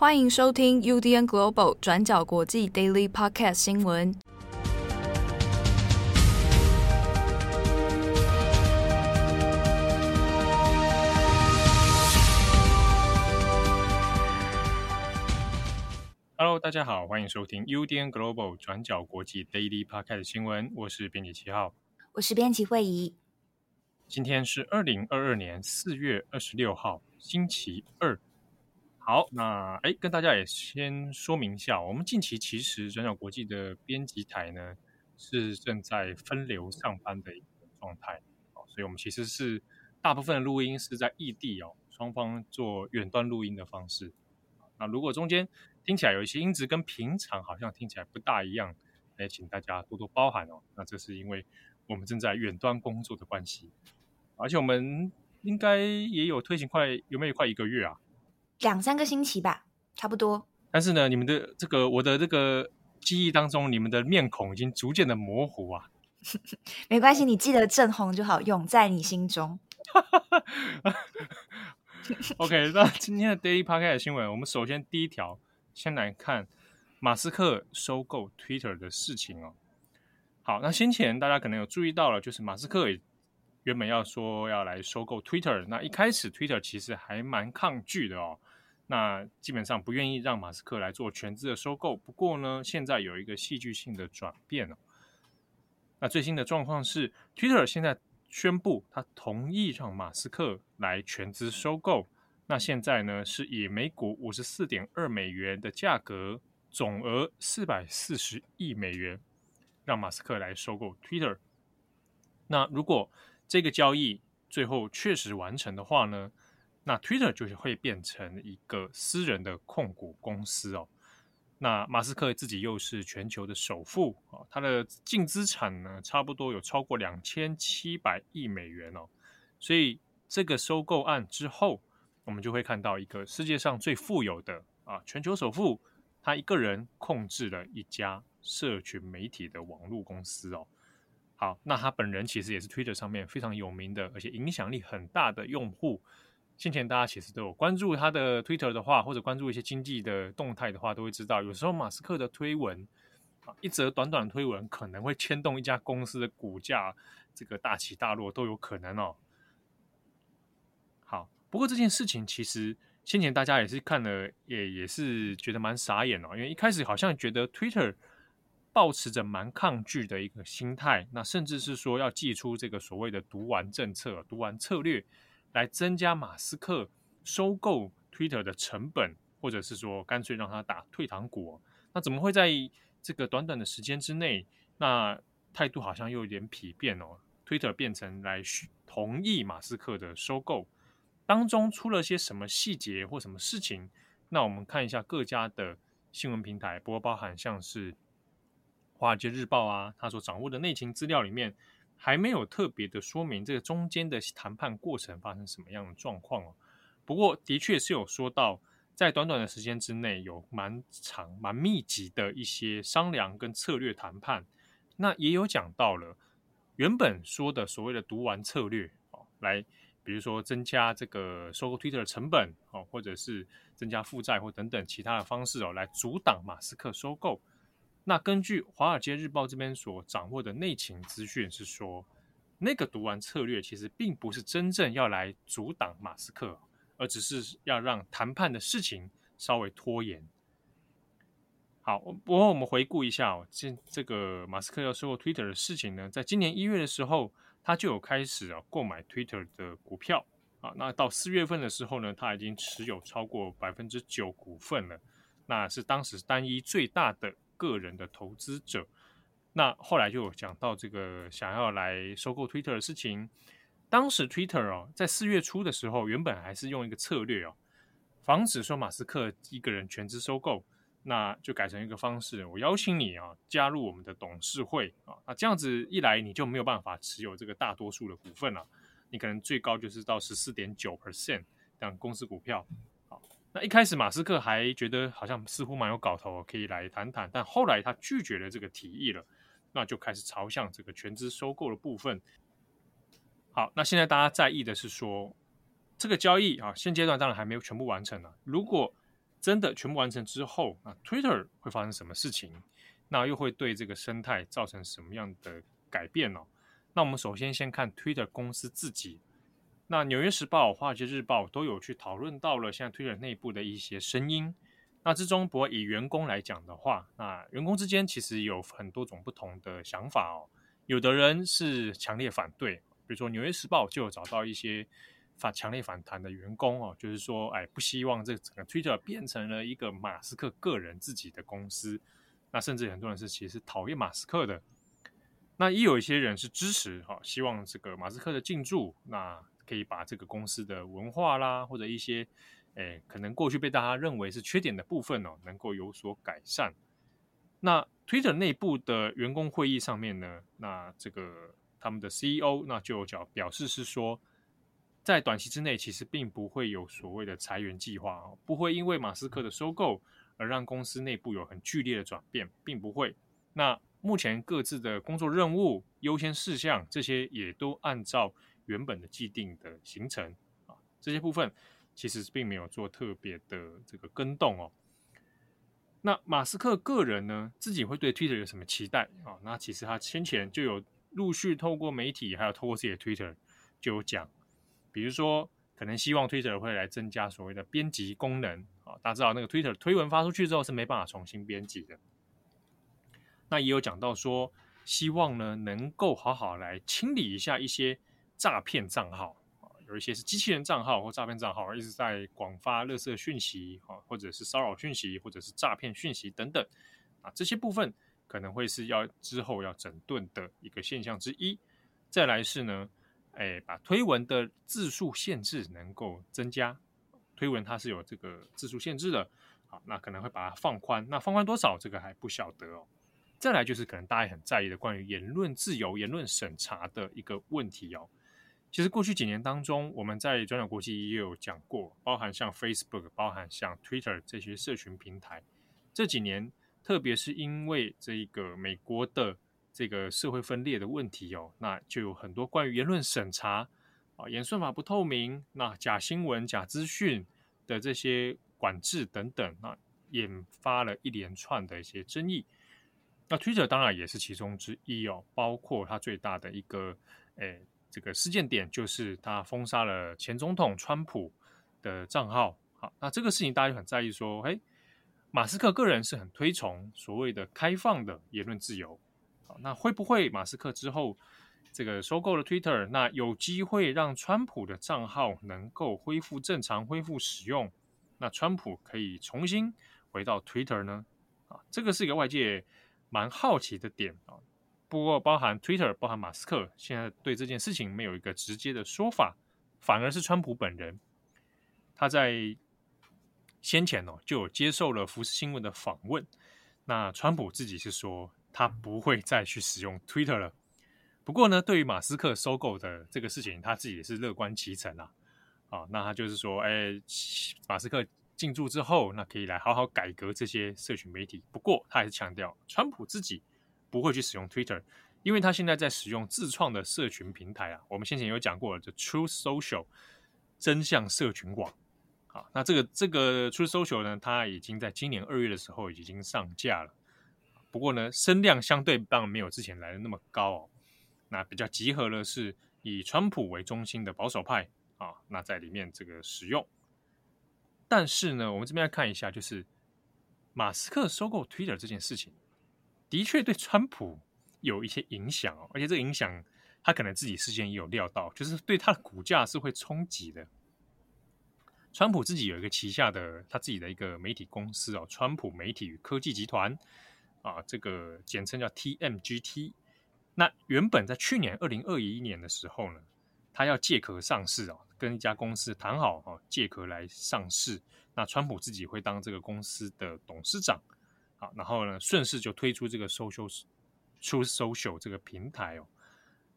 欢迎收听 UDN Global 转角国际 Daily Podcast 新闻。Hello，大家好，欢迎收听 UDN Global 转角国际 Daily Podcast 新闻。我是编辑七号，我是编辑慧仪。今天是二零二二年四月二十六号，星期二。好，那哎，跟大家也先说明一下，我们近期其实转角国际的编辑台呢是正在分流上班的一个状态，哦所以我们其实是大部分的录音是在异地哦，双方做远端录音的方式。那如果中间听起来有一些音质跟平常好像听起来不大一样，也请大家多多包涵哦。那这是因为我们正在远端工作的关系，而且我们应该也有推行快有没有快一个月啊？两三个星期吧，差不多。但是呢，你们的这个我的这个记忆当中，你们的面孔已经逐渐的模糊啊。没关系，你记得正红就好，永在你心中。OK，那今天的 Daily Podcast 的新闻，我们首先第一条先来看马斯克收购 Twitter 的事情哦。好，那先前大家可能有注意到了，就是马斯克也。原本要说要来收购 Twitter，那一开始 Twitter 其实还蛮抗拒的哦，那基本上不愿意让马斯克来做全资的收购。不过呢，现在有一个戏剧性的转变哦。那最新的状况是，Twitter 现在宣布他同意让马斯克来全资收购。那现在呢，是以每股五十四点二美元的价格，总额四百四十亿美元，让马斯克来收购 Twitter。那如果这个交易最后确实完成的话呢，那 Twitter 就是会变成一个私人的控股公司哦。那马斯克自己又是全球的首富啊，他的净资产呢，差不多有超过两千七百亿美元哦。所以这个收购案之后，我们就会看到一个世界上最富有的啊，全球首富，他一个人控制了一家社群媒体的网络公司哦。好，那他本人其实也是 Twitter 上面非常有名的，而且影响力很大的用户。先前大家其实都有关注他的 Twitter 的话，或者关注一些经济的动态的话，都会知道，有时候马斯克的推文啊，一则短短推文可能会牵动一家公司的股价，这个大起大落都有可能哦。好，不过这件事情其实先前大家也是看了，也也是觉得蛮傻眼哦，因为一开始好像觉得 Twitter。抱持着蛮抗拒的一个心态，那甚至是说要祭出这个所谓的毒丸政策、毒丸策略，来增加马斯克收购 Twitter 的成本，或者是说干脆让他打退堂鼓。那怎么会在这个短短的时间之内，那态度好像又有点疲变哦？Twitter 变成来同意马斯克的收购，当中出了些什么细节或什么事情？那我们看一下各家的新闻平台，不过包含像是。《华尔街日报》啊，他所掌握的内情资料里面还没有特别的说明这个中间的谈判过程发生什么样的状况哦。不过，的确是有说到，在短短的时间之内，有蛮长、蛮密集的一些商量跟策略谈判。那也有讲到了原本说的所谓的“毒丸策略”哦，来，比如说增加这个收购 Twitter 的成本哦，或者是增加负债或等等其他的方式哦，来阻挡马斯克收购。那根据《华尔街日报》这边所掌握的内情资讯是说，那个毒丸策略其实并不是真正要来阻挡马斯克，而只是要让谈判的事情稍微拖延。好，不过我们回顾一下哦，这这个马斯克要收购 Twitter 的事情呢，在今年一月的时候，他就有开始啊购买 Twitter 的股票啊。那到四月份的时候呢，他已经持有超过百分之九股份了，那是当时单一最大的。个人的投资者，那后来就有讲到这个想要来收购 Twitter 的事情。当时 Twitter 哦，在四月初的时候，原本还是用一个策略哦，防止说马斯克一个人全资收购，那就改成一个方式，我邀请你啊加入我们的董事会啊，那这样子一来你就没有办法持有这个大多数的股份了，你可能最高就是到十四点九 percent 这样公司股票。那一开始，马斯克还觉得好像似乎蛮有搞头，可以来谈谈。但后来他拒绝了这个提议了，那就开始朝向这个全资收购的部分。好，那现在大家在意的是说，这个交易啊，现阶段当然还没有全部完成了。如果真的全部完成之后，那 Twitter 会发生什么事情？那又会对这个生态造成什么样的改变呢？那我们首先先看 Twitter 公司自己。那《纽约时报》、《华尔街日报》都有去讨论到了现在 Twitter 内部的一些声音。那之中，不过以员工来讲的话，那员工之间其实有很多种不同的想法哦。有的人是强烈反对，比如说《纽约时报》就有找到一些反强烈反弹的员工哦，就是说，哎，不希望这整个 Twitter 变成了一个马斯克个人自己的公司。那甚至很多人是其实是讨厌马斯克的。那也有一些人是支持哈，希望这个马斯克的进驻，那可以把这个公司的文化啦，或者一些。诶，可能过去被大家认为是缺点的部分哦，能够有所改善。那 Twitter 内部的员工会议上面呢，那这个他们的 CEO 那就表表示是说，在短期之内其实并不会有所谓的裁员计划哦，不会因为马斯克的收购而让公司内部有很剧烈的转变，并不会。那目前各自的工作任务、优先事项这些也都按照原本的既定的行程啊，这些部分。其实并没有做特别的这个更动哦。那马斯克个人呢，自己会对 Twitter 有什么期待啊？那其实他先前就有陆续透过媒体，还有透过自己的 Twitter 就有讲，比如说可能希望 Twitter 会来增加所谓的编辑功能啊。大家知道那个 Twitter 推文发出去之后是没办法重新编辑的。那也有讲到说，希望呢能够好好来清理一下一些诈骗账号。有一些是机器人账号或诈骗账号，一直在广发垃圾讯息啊，或者是骚扰讯息，或者是诈骗讯息等等啊，这些部分可能会是要之后要整顿的一个现象之一。再来是呢，哎，把推文的字数限制能够增加，推文它是有这个字数限制的，好，那可能会把它放宽，那放宽多少这个还不晓得哦。再来就是可能大家很在意的关于言论自由、言论审查的一个问题哦。其实过去几年当中，我们在转角国际也有讲过，包含像 Facebook、包含像 Twitter 这些社群平台，这几年，特别是因为这个美国的这个社会分裂的问题哦，那就有很多关于言论审查啊、演算法不透明、那假新闻、假资讯的这些管制等等，那引发了一连串的一些争议。那 Twitter 当然也是其中之一哦，包括它最大的一个诶。这个事件点就是他封杀了前总统川普的账号。好，那这个事情大家就很在意，说，哎，马斯克个人是很推崇所谓的开放的言论自由。好，那会不会马斯克之后这个收购了 Twitter，那有机会让川普的账号能够恢复正常、恢复使用？那川普可以重新回到 Twitter 呢？啊，这个是一个外界蛮好奇的点啊。不过，包含 Twitter，包含马斯克，现在对这件事情没有一个直接的说法，反而是川普本人，他在先前哦就有接受了福斯新闻的访问。那川普自己是说，他不会再去使用 Twitter 了。不过呢，对于马斯克收购的这个事情，他自己也是乐观其成啊。啊，那他就是说，哎，马斯克进驻之后，那可以来好好改革这些社群媒体。不过，他还是强调，川普自己。不会去使用 Twitter，因为他现在在使用自创的社群平台啊。我们先前有讲过的 Truth Social 真相社群网。好，那这个这个 Truth Social 呢，它已经在今年二月的时候已经上架了。不过呢，声量相对当然没有之前来的那么高哦。那比较集合的是以川普为中心的保守派啊，那在里面这个使用。但是呢，我们这边来看一下，就是马斯克收购 Twitter 这件事情。的确对川普有一些影响哦，而且这个影响他可能自己事先也有料到，就是对他的股价是会冲击的。川普自己有一个旗下的他自己的一个媒体公司哦，川普媒体与科技集团啊，这个简称叫 TMGT。那原本在去年二零二一年的时候呢，他要借壳上市哦，跟一家公司谈好哦，借壳来上市。那川普自己会当这个公司的董事长。好，然后呢，顺势就推出这个 social 出 Social 这个平台哦。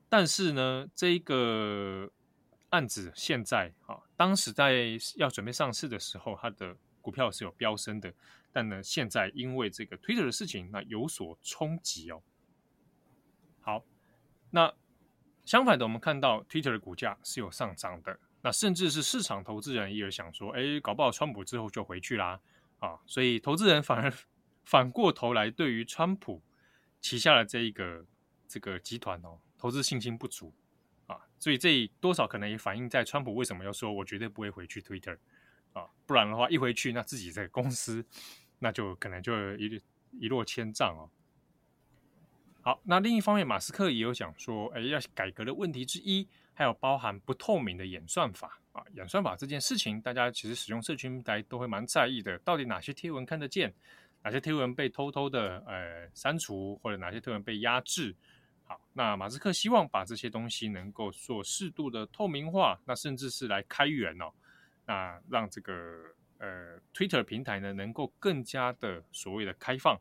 但是呢，这个案子现在啊，当时在要准备上市的时候，它的股票是有飙升的。但呢，现在因为这个 Twitter 的事情，那有所冲击哦。好，那相反的，我们看到 Twitter 的股价是有上涨的。那甚至是市场投资人也有想说，哎，搞不好川普之后就回去啦。啊，所以投资人反而反过头来对于川普旗下的这一个这个集团哦，投资信心不足啊，所以这多少可能也反映在川普为什么要说我绝对不会回去 Twitter 啊，不然的话一回去那自己这个公司那就可能就一一落千丈哦。好，那另一方面，马斯克也有讲说，哎，要改革的问题之一，还有包含不透明的演算法啊。演算法这件事情，大家其实使用社群平台都会蛮在意的。到底哪些贴文看得见，哪些推文被偷偷的呃删除，或者哪些推文被压制？好，那马斯克希望把这些东西能够做适度的透明化，那甚至是来开源哦，那让这个呃 Twitter 平台呢能够更加的所谓的开放。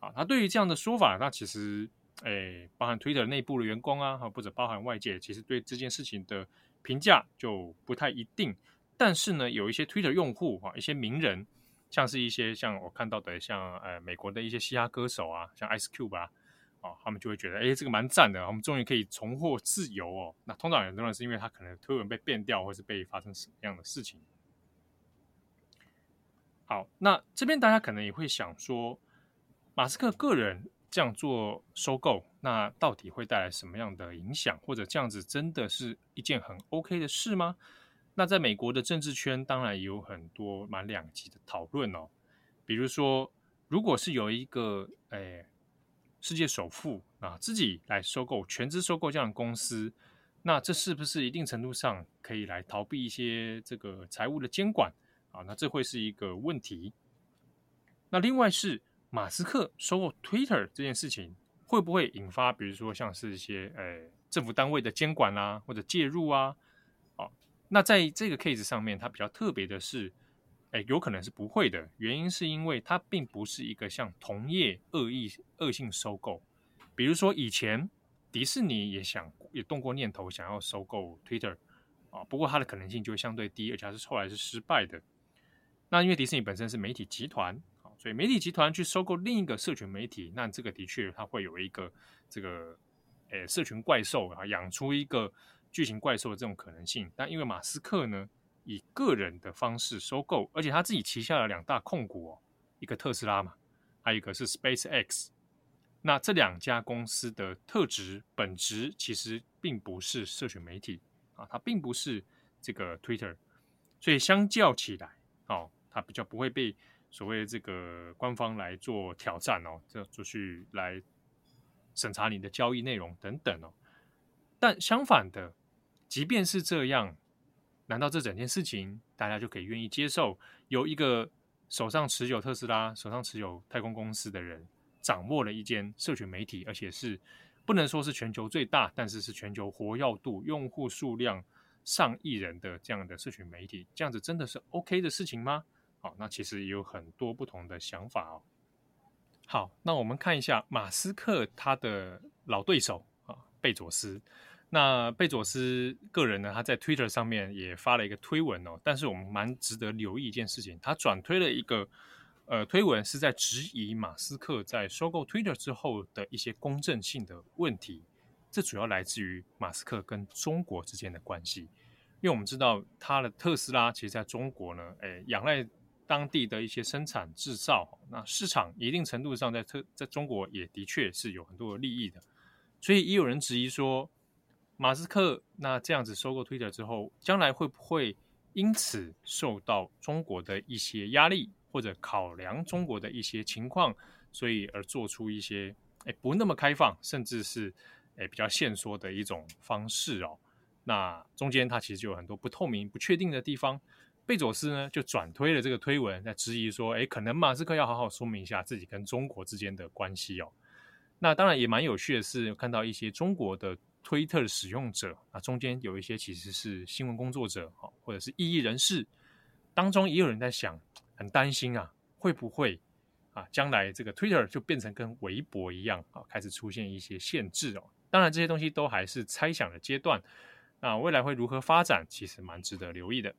啊，他对于这样的说法，那其实，诶，包含 Twitter 内部的员工啊，或者包含外界，其实对这件事情的评价就不太一定。但是呢，有一些 Twitter 用户啊，一些名人，像是一些像我看到的，像呃美国的一些嘻哈歌手啊，像 Ice Cube 啊，啊，他们就会觉得，诶，这个蛮赞的，我们终于可以重获自由哦。那通常很多人是因为他可能推文被变掉，或是被发生什么样的事情。好，那这边大家可能也会想说。马斯克个人这样做收购，那到底会带来什么样的影响？或者这样子真的是一件很 OK 的事吗？那在美国的政治圈，当然有很多蛮两极的讨论哦。比如说，如果是有一个诶世界首富啊自己来收购全资收购这样的公司，那这是不是一定程度上可以来逃避一些这个财务的监管啊？那这会是一个问题。那另外是。马斯克收购 Twitter 这件事情会不会引发，比如说像是一些呃政府单位的监管啊，或者介入啊？那在这个 case 上面，它比较特别的是，哎，有可能是不会的。原因是因为它并不是一个像同业恶意恶性收购。比如说以前迪士尼也想也动过念头想要收购 Twitter 啊，不过它的可能性就会相对低，而且它是后来是失败的。那因为迪士尼本身是媒体集团。所以媒体集团去收购另一个社群媒体，那这个的确它会有一个这个诶社群怪兽啊，养出一个巨型怪兽的这种可能性。但因为马斯克呢以个人的方式收购，而且他自己旗下的两大控股哦，一个特斯拉嘛，还有一个是 SpaceX。那这两家公司的特质本质其实并不是社群媒体啊，它并不是这个 Twitter，所以相较起来哦，它比较不会被。所谓这个官方来做挑战哦，这就去来审查你的交易内容等等哦。但相反的，即便是这样，难道这整件事情大家就可以愿意接受？由一个手上持有特斯拉、手上持有太空公司的人，掌握了一间社群媒体，而且是不能说是全球最大，但是是全球活跃度、用户数量上亿人的这样的社群媒体，这样子真的是 OK 的事情吗？好，那其实也有很多不同的想法哦。好，那我们看一下马斯克他的老对手啊，贝佐斯。那贝佐斯个人呢，他在 Twitter 上面也发了一个推文哦。但是我们蛮值得留意一件事情，他转推了一个呃推文，是在质疑马斯克在收购 Twitter 之后的一些公正性的问题。这主要来自于马斯克跟中国之间的关系，因为我们知道他的特斯拉其实在中国呢，诶，仰赖。当地的一些生产制造，那市场一定程度上在特在中国也的确是有很多的利益的，所以也有人质疑说，马斯克那这样子收购 Twitter 之后，将来会不会因此受到中国的一些压力，或者考量中国的一些情况，所以而做出一些诶不那么开放，甚至是诶比较限缩的一种方式哦。那中间它其实就有很多不透明、不确定的地方。贝佐斯呢就转推了这个推文，在质疑说：“诶，可能马斯克要好好说明一下自己跟中国之间的关系哦。”那当然也蛮有趣的是，看到一些中国的推特的使用者啊，中间有一些其实是新闻工作者哈，或者是异议人士，当中也有人在想，很担心啊，会不会啊，将来这个 Twitter 就变成跟微博一样啊，开始出现一些限制哦。当然这些东西都还是猜想的阶段，那未来会如何发展，其实蛮值得留意的。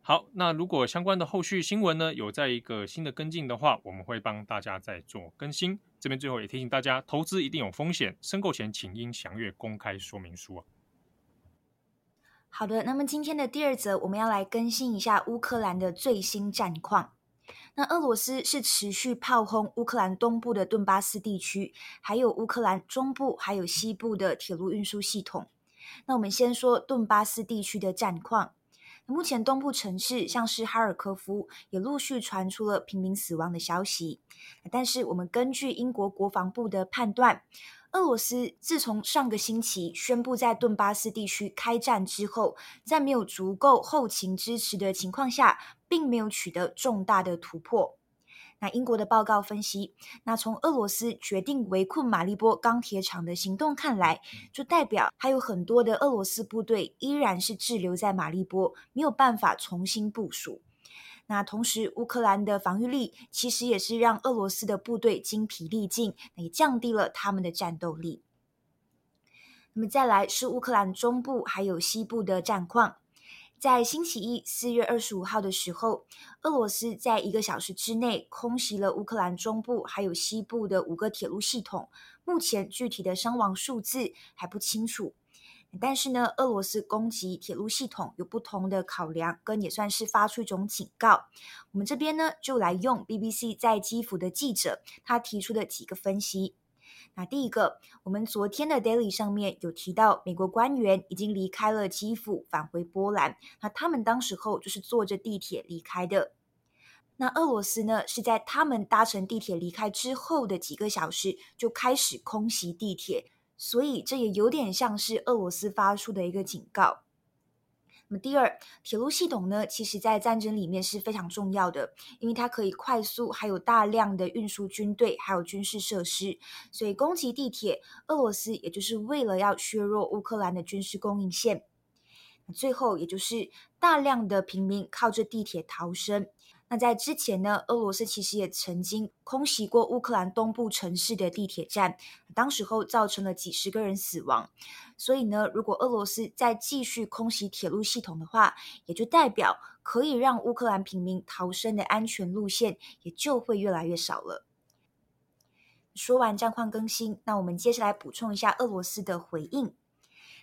好，那如果相关的后续新闻呢，有在一个新的跟进的话，我们会帮大家再做更新。这边最后也提醒大家，投资一定有风险，申购前请应详阅公开说明书啊。好的，那么今天的第二则，我们要来更新一下乌克兰的最新战况。那俄罗斯是持续炮轰乌克兰东部的顿巴斯地区，还有乌克兰中部还有西部的铁路运输系统。那我们先说顿巴斯地区的战况。目前东部城市像是哈尔科夫也陆续传出了平民死亡的消息，但是我们根据英国国防部的判断，俄罗斯自从上个星期宣布在顿巴斯地区开战之后，在没有足够后勤支持的情况下，并没有取得重大的突破。那英国的报告分析，那从俄罗斯决定围困马利波钢铁厂的行动看来，就代表还有很多的俄罗斯部队依然是滞留在马利波，没有办法重新部署。那同时，乌克兰的防御力其实也是让俄罗斯的部队精疲力尽，也降低了他们的战斗力。那么再来是乌克兰中部还有西部的战况。在星期一四月二十五号的时候，俄罗斯在一个小时之内空袭了乌克兰中部还有西部的五个铁路系统。目前具体的伤亡数字还不清楚，但是呢，俄罗斯攻击铁路系统有不同的考量，跟也算是发出一种警告。我们这边呢，就来用 BBC 在基辅的记者他提出的几个分析。那第一个，我们昨天的 Daily 上面有提到，美国官员已经离开了基辅，返回波兰。那他们当时候就是坐着地铁离开的。那俄罗斯呢，是在他们搭乘地铁离开之后的几个小时就开始空袭地铁，所以这也有点像是俄罗斯发出的一个警告。那么第二，铁路系统呢，其实在战争里面是非常重要的，因为它可以快速还有大量的运输军队还有军事设施，所以攻击地铁，俄罗斯也就是为了要削弱乌克兰的军事供应线。最后，也就是大量的平民靠着地铁逃生。那在之前呢，俄罗斯其实也曾经空袭过乌克兰东部城市的地铁站，当时候造成了几十个人死亡。所以呢，如果俄罗斯再继续空袭铁路系统的话，也就代表可以让乌克兰平民逃生的安全路线也就会越来越少了。说完战况更新，那我们接下来补充一下俄罗斯的回应。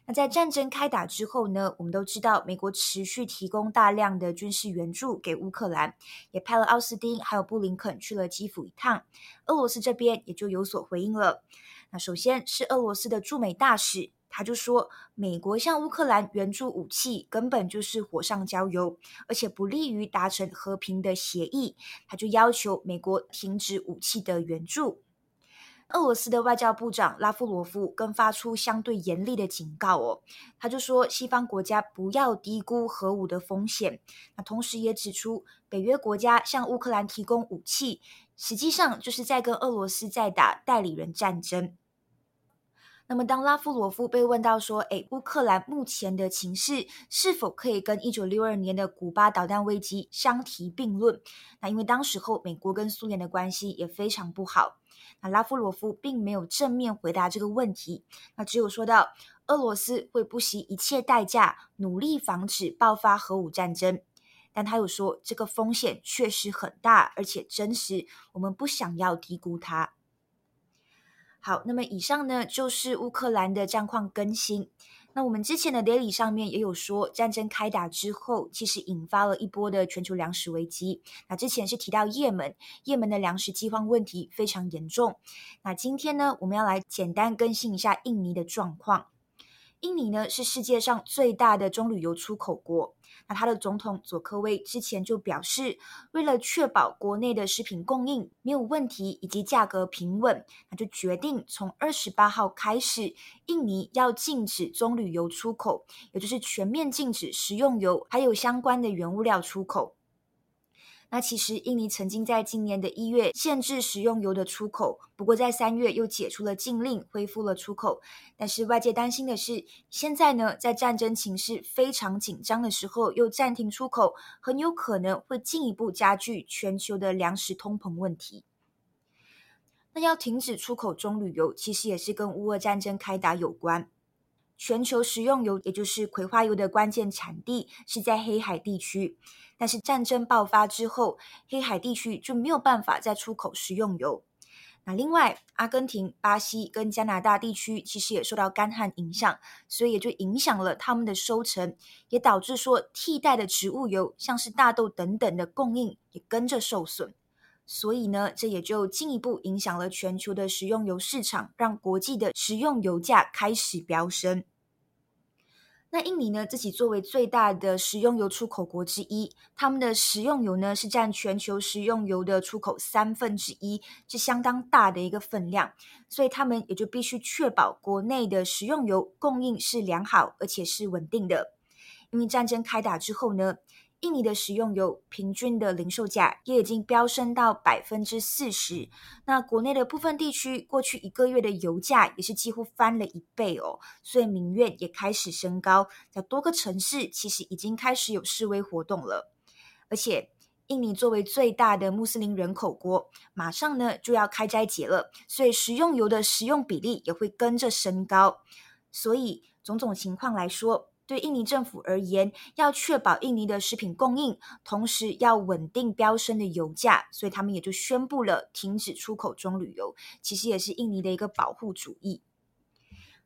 那在战争开打之后呢，我们都知道美国持续提供大量的军事援助给乌克兰，也派了奥斯汀还有布林肯去了基辅一趟。俄罗斯这边也就有所回应了。那首先是俄罗斯的驻美大使，他就说，美国向乌克兰援助武器根本就是火上浇油，而且不利于达成和平的协议。他就要求美国停止武器的援助。俄罗斯的外交部长拉夫罗夫更发出相对严厉的警告哦，他就说西方国家不要低估核武的风险。那同时也指出，北约国家向乌克兰提供武器，实际上就是在跟俄罗斯在打代理人战争。那么，当拉夫罗夫被问到说：“诶，乌克兰目前的情势是否可以跟一九六二年的古巴导弹危机相提并论？”那因为当时候美国跟苏联的关系也非常不好。拉夫罗夫并没有正面回答这个问题，那只有说到俄罗斯会不惜一切代价努力防止爆发核武战争，但他又说这个风险确实很大，而且真实，我们不想要低估它。好，那么以上呢就是乌克兰的战况更新。那我们之前的 daily 上面也有说，战争开打之后，其实引发了一波的全球粮食危机。那之前是提到也门，也门的粮食饥荒问题非常严重。那今天呢，我们要来简单更新一下印尼的状况。印尼呢是世界上最大的棕榈油出口国。那它的总统佐科威之前就表示，为了确保国内的食品供应没有问题以及价格平稳，那就决定从二十八号开始，印尼要禁止棕榈油出口，也就是全面禁止食用油还有相关的原物料出口。那其实，印尼曾经在今年的一月限制食用油的出口，不过在三月又解除了禁令，恢复了出口。但是外界担心的是，现在呢，在战争情势非常紧张的时候又暂停出口，很有可能会进一步加剧全球的粮食通膨问题。那要停止出口棕榈油，其实也是跟乌俄战争开打有关。全球食用油，也就是葵花油的关键产地是在黑海地区。但是战争爆发之后，黑海地区就没有办法再出口食用油。那另外，阿根廷、巴西跟加拿大地区其实也受到干旱影响，所以也就影响了他们的收成，也导致说替代的植物油，像是大豆等等的供应也跟着受损。所以呢，这也就进一步影响了全球的食用油市场，让国际的食用油价开始飙升。那印尼呢，自己作为最大的食用油出口国之一，他们的食用油呢是占全球食用油的出口三分之一，是相当大的一个分量，所以他们也就必须确保国内的食用油供应是良好而且是稳定的。因为战争开打之后呢，印尼的食用油平均的零售价也已经飙升到百分之四十。那国内的部分地区过去一个月的油价也是几乎翻了一倍哦，所以民怨也开始升高，在多个城市其实已经开始有示威活动了。而且，印尼作为最大的穆斯林人口国，马上呢就要开斋节了，所以食用油的食用比例也会跟着升高。所以，种种情况来说，对印尼政府而言，要确保印尼的食品供应，同时要稳定飙升的油价，所以他们也就宣布了停止出口棕榈油。其实也是印尼的一个保护主义。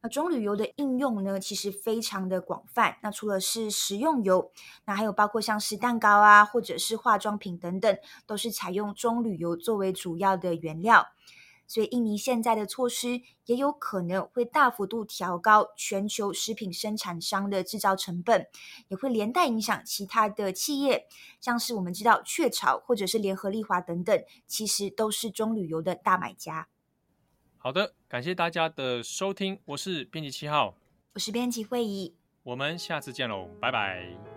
那棕榈油的应用呢，其实非常的广泛。那除了是食用油，那还有包括像是蛋糕啊，或者是化妆品等等，都是采用棕榈油作为主要的原料。所以，印尼现在的措施也有可能会大幅度调高全球食品生产商的制造成本，也会连带影响其他的企业，像是我们知道雀巢或者是联合利华等等，其实都是中旅游的大买家。好的，感谢大家的收听，我是编辑七号，我是编辑会议，我们下次见喽，拜拜。